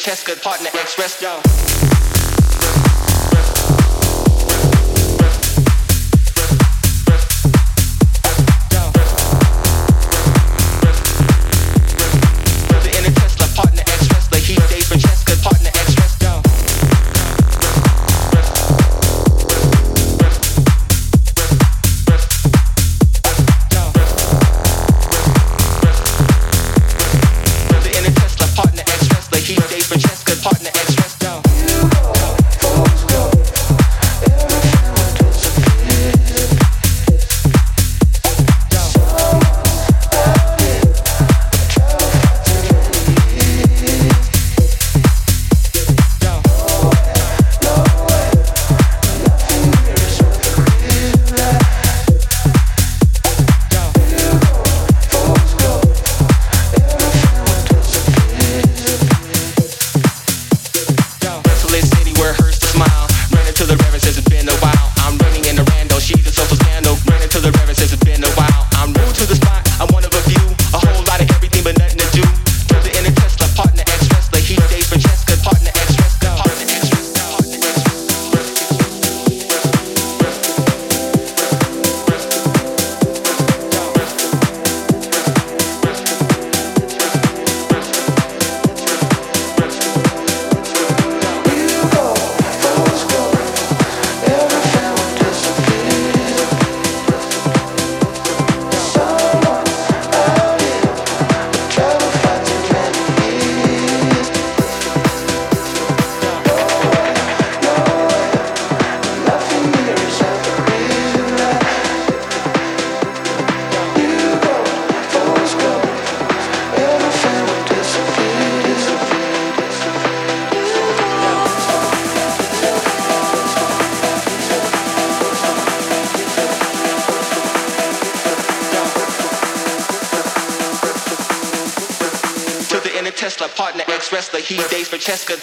He test good.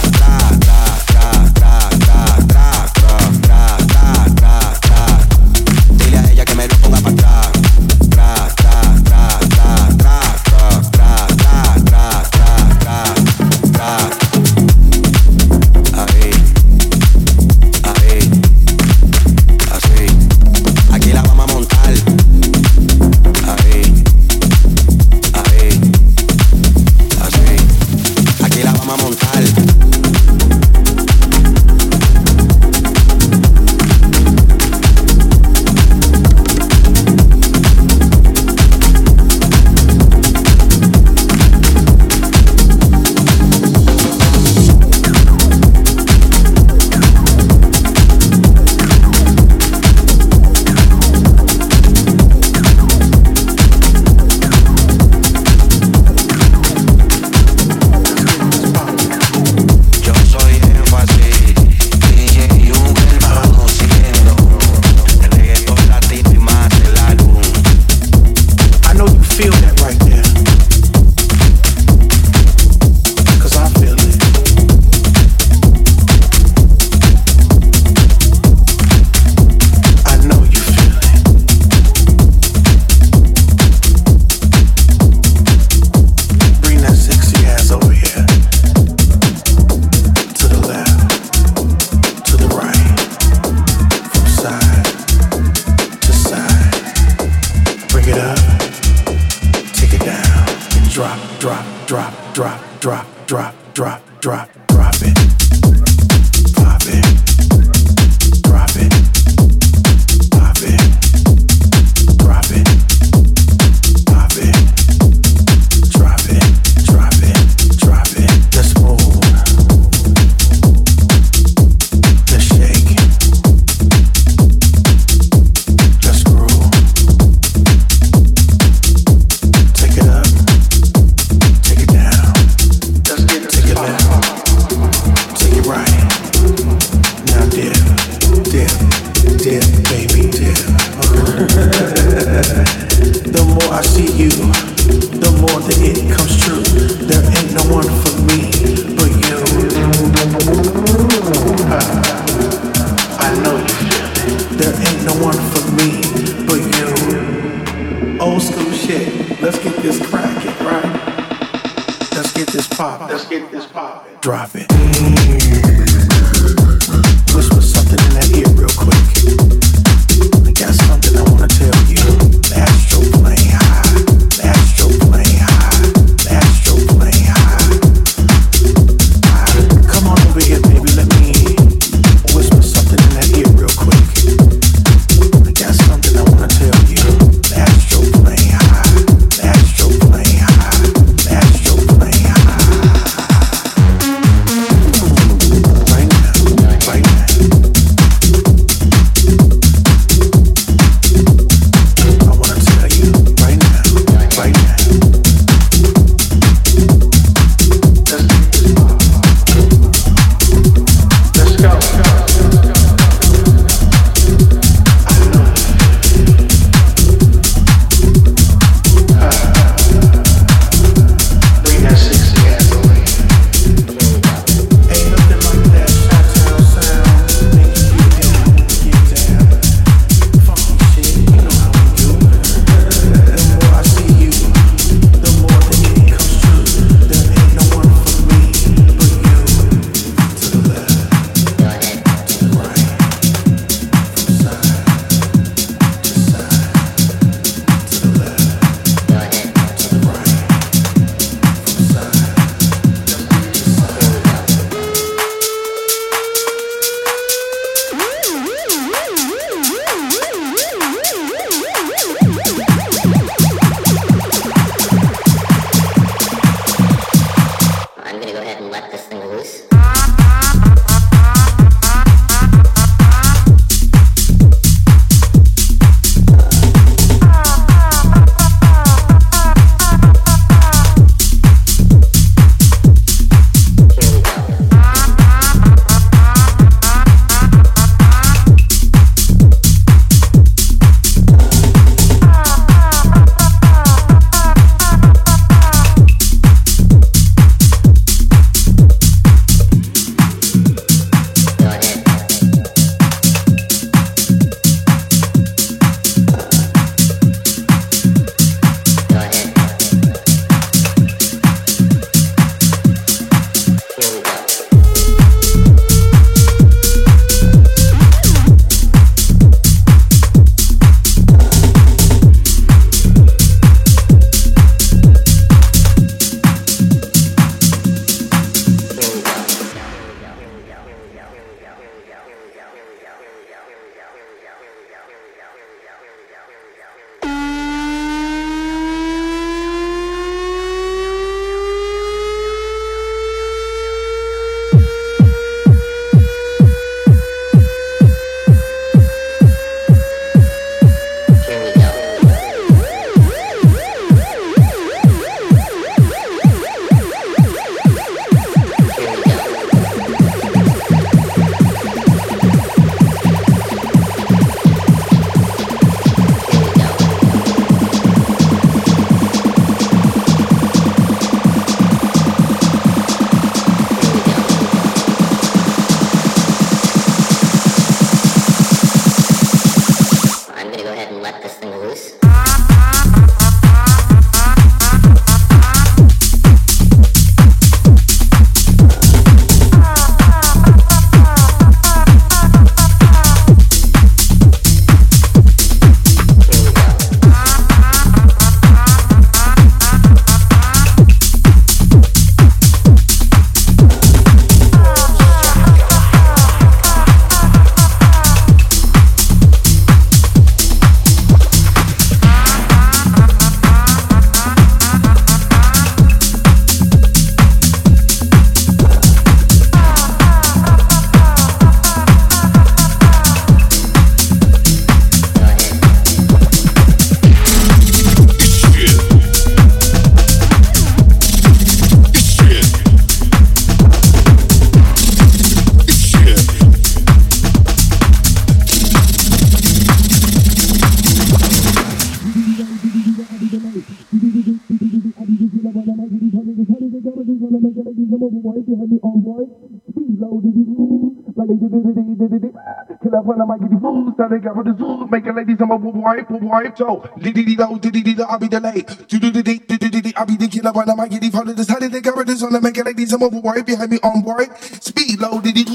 wipe, so diddy dee do diddy dee I'll be delayed. Do do do dee diddy dee I'll be the killer when I might get follow this. How did they cover this on the make it like these? I'm over wipe behind me on board. Speed low diddy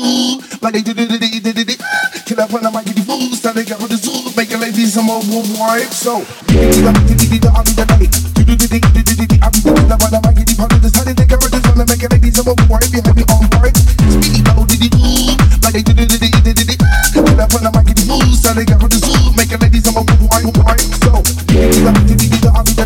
like they do do do dee diddy dee. Killer when I might get fool. How they cover this? Make it like these. I'm over wipe, so diddy dee diddy I'll be delayed. Do do do dee diddy dee I'll be the killer when I might get follow this. How did they cover this on the make it like these? I'm over wipe behind me on board. Speed low diddy like they do do do dee get fool. How they cover this? Make it like these. I'm over wipe, wipe, so. Some people tell me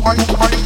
I'm a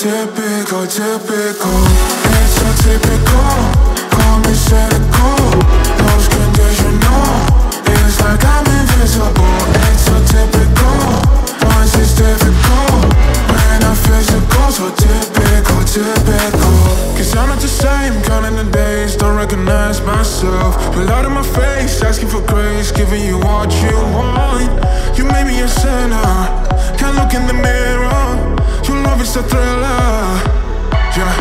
typical, typical. It's so typical. Call me cynical. Love's conditional. It's like I'm invisible. It's so typical. Once it's difficult when I'm physical, so typical, typical. Cause I'm not the same, counting the days, don't recognize myself. Blood in my face, asking for grace, giving you what you want. You made me a sinner, can't look in the mirror. Love is a thriller. Yeah.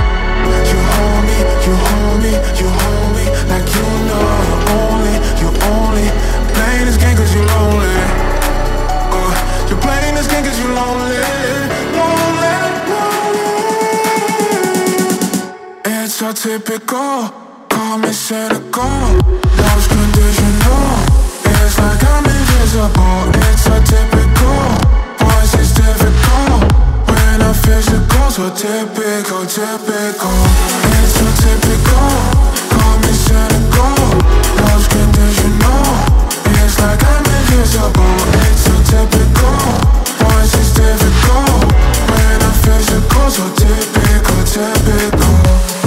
You hold me, you hold me, you hold me like you know you're only, you only playing this game cause you're lonely. Uh, you're playing this game cause you're lonely, lonely, lonely. It's so typical, call me cynical. Love's conditional. It's like I'm invisible. It's so typical. I'm physical, so typical, typical. It's so typical. Call me cynical. Love's conditional. It's like I'm invisible. It's so typical. Once it's difficult when I'm physical, so typical, typical.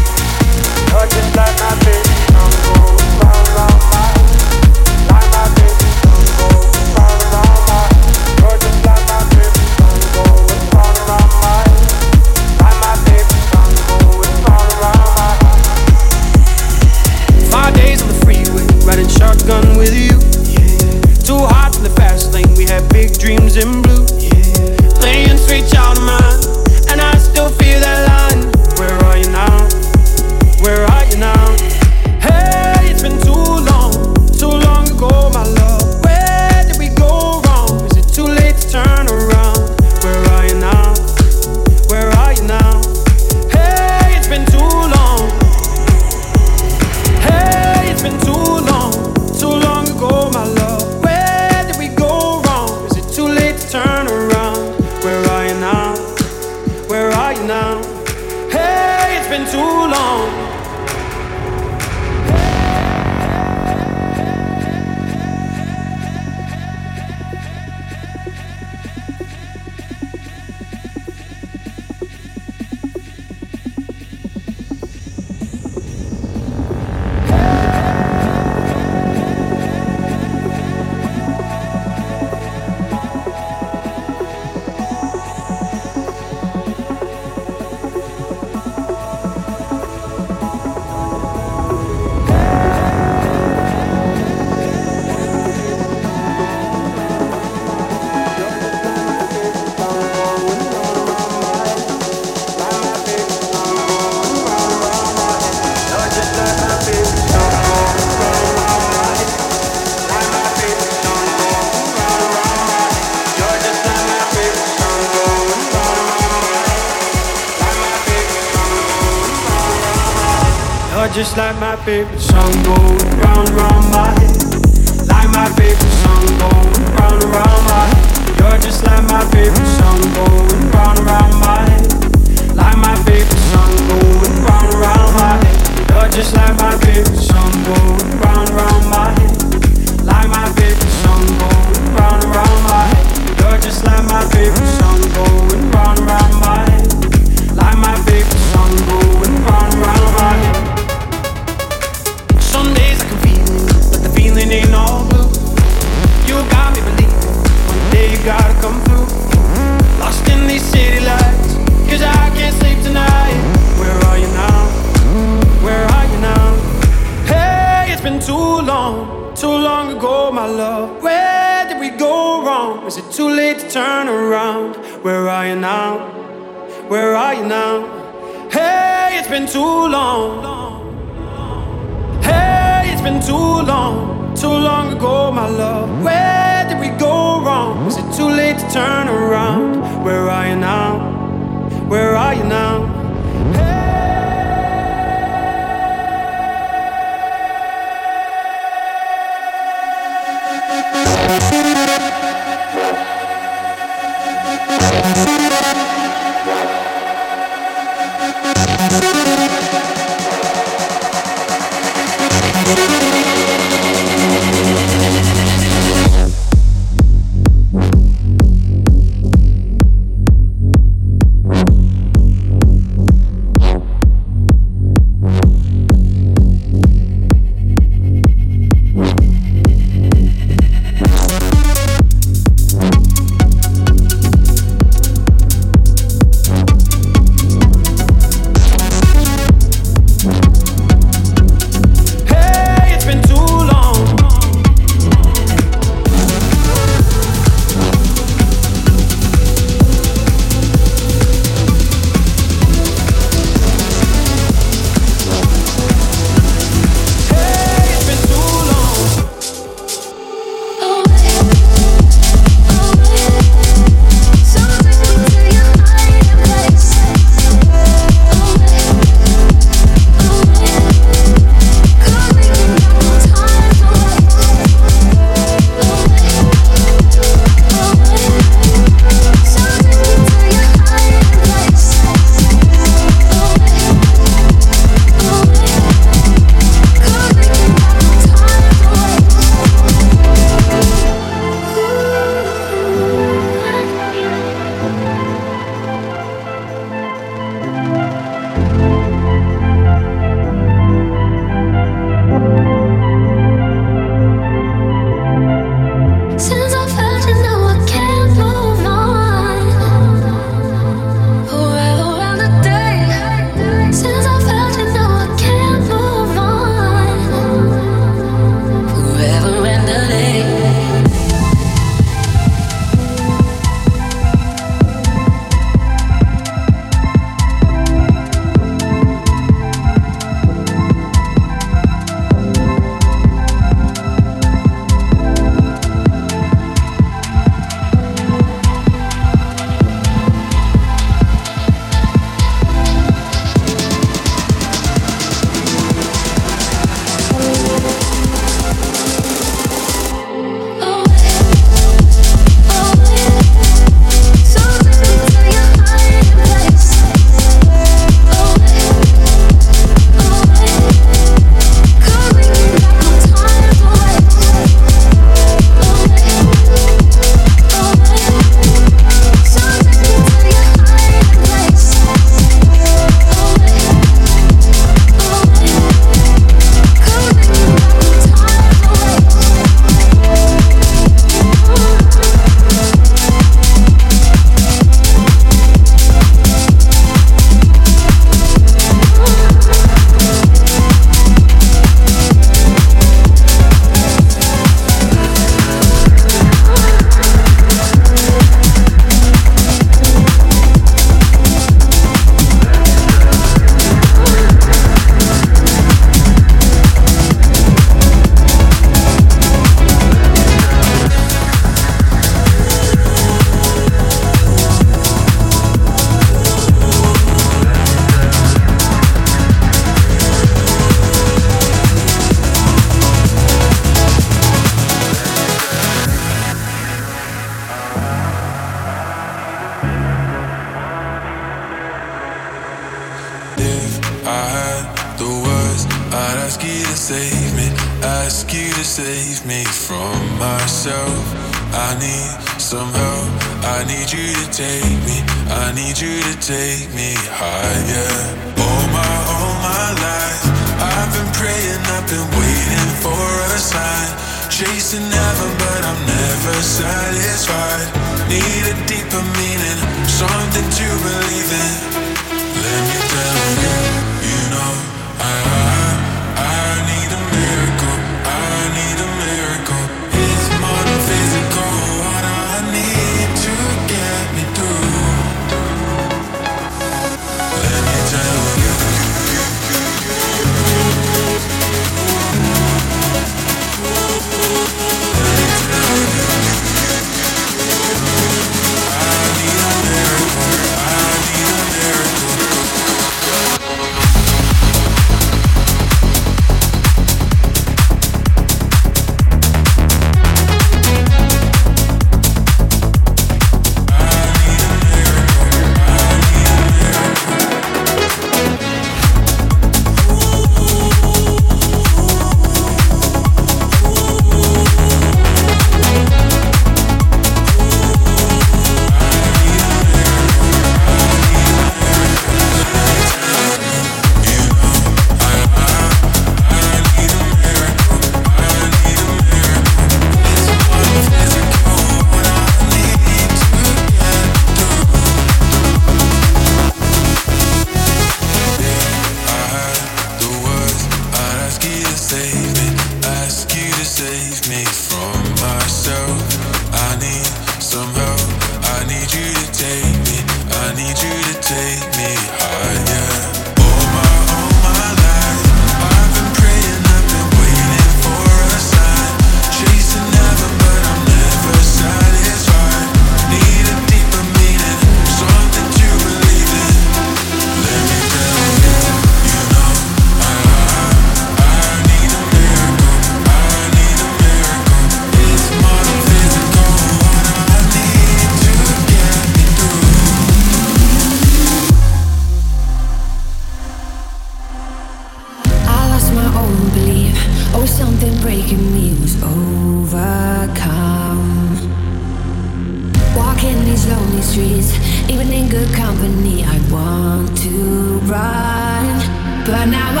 in good company, I want to run, but now. I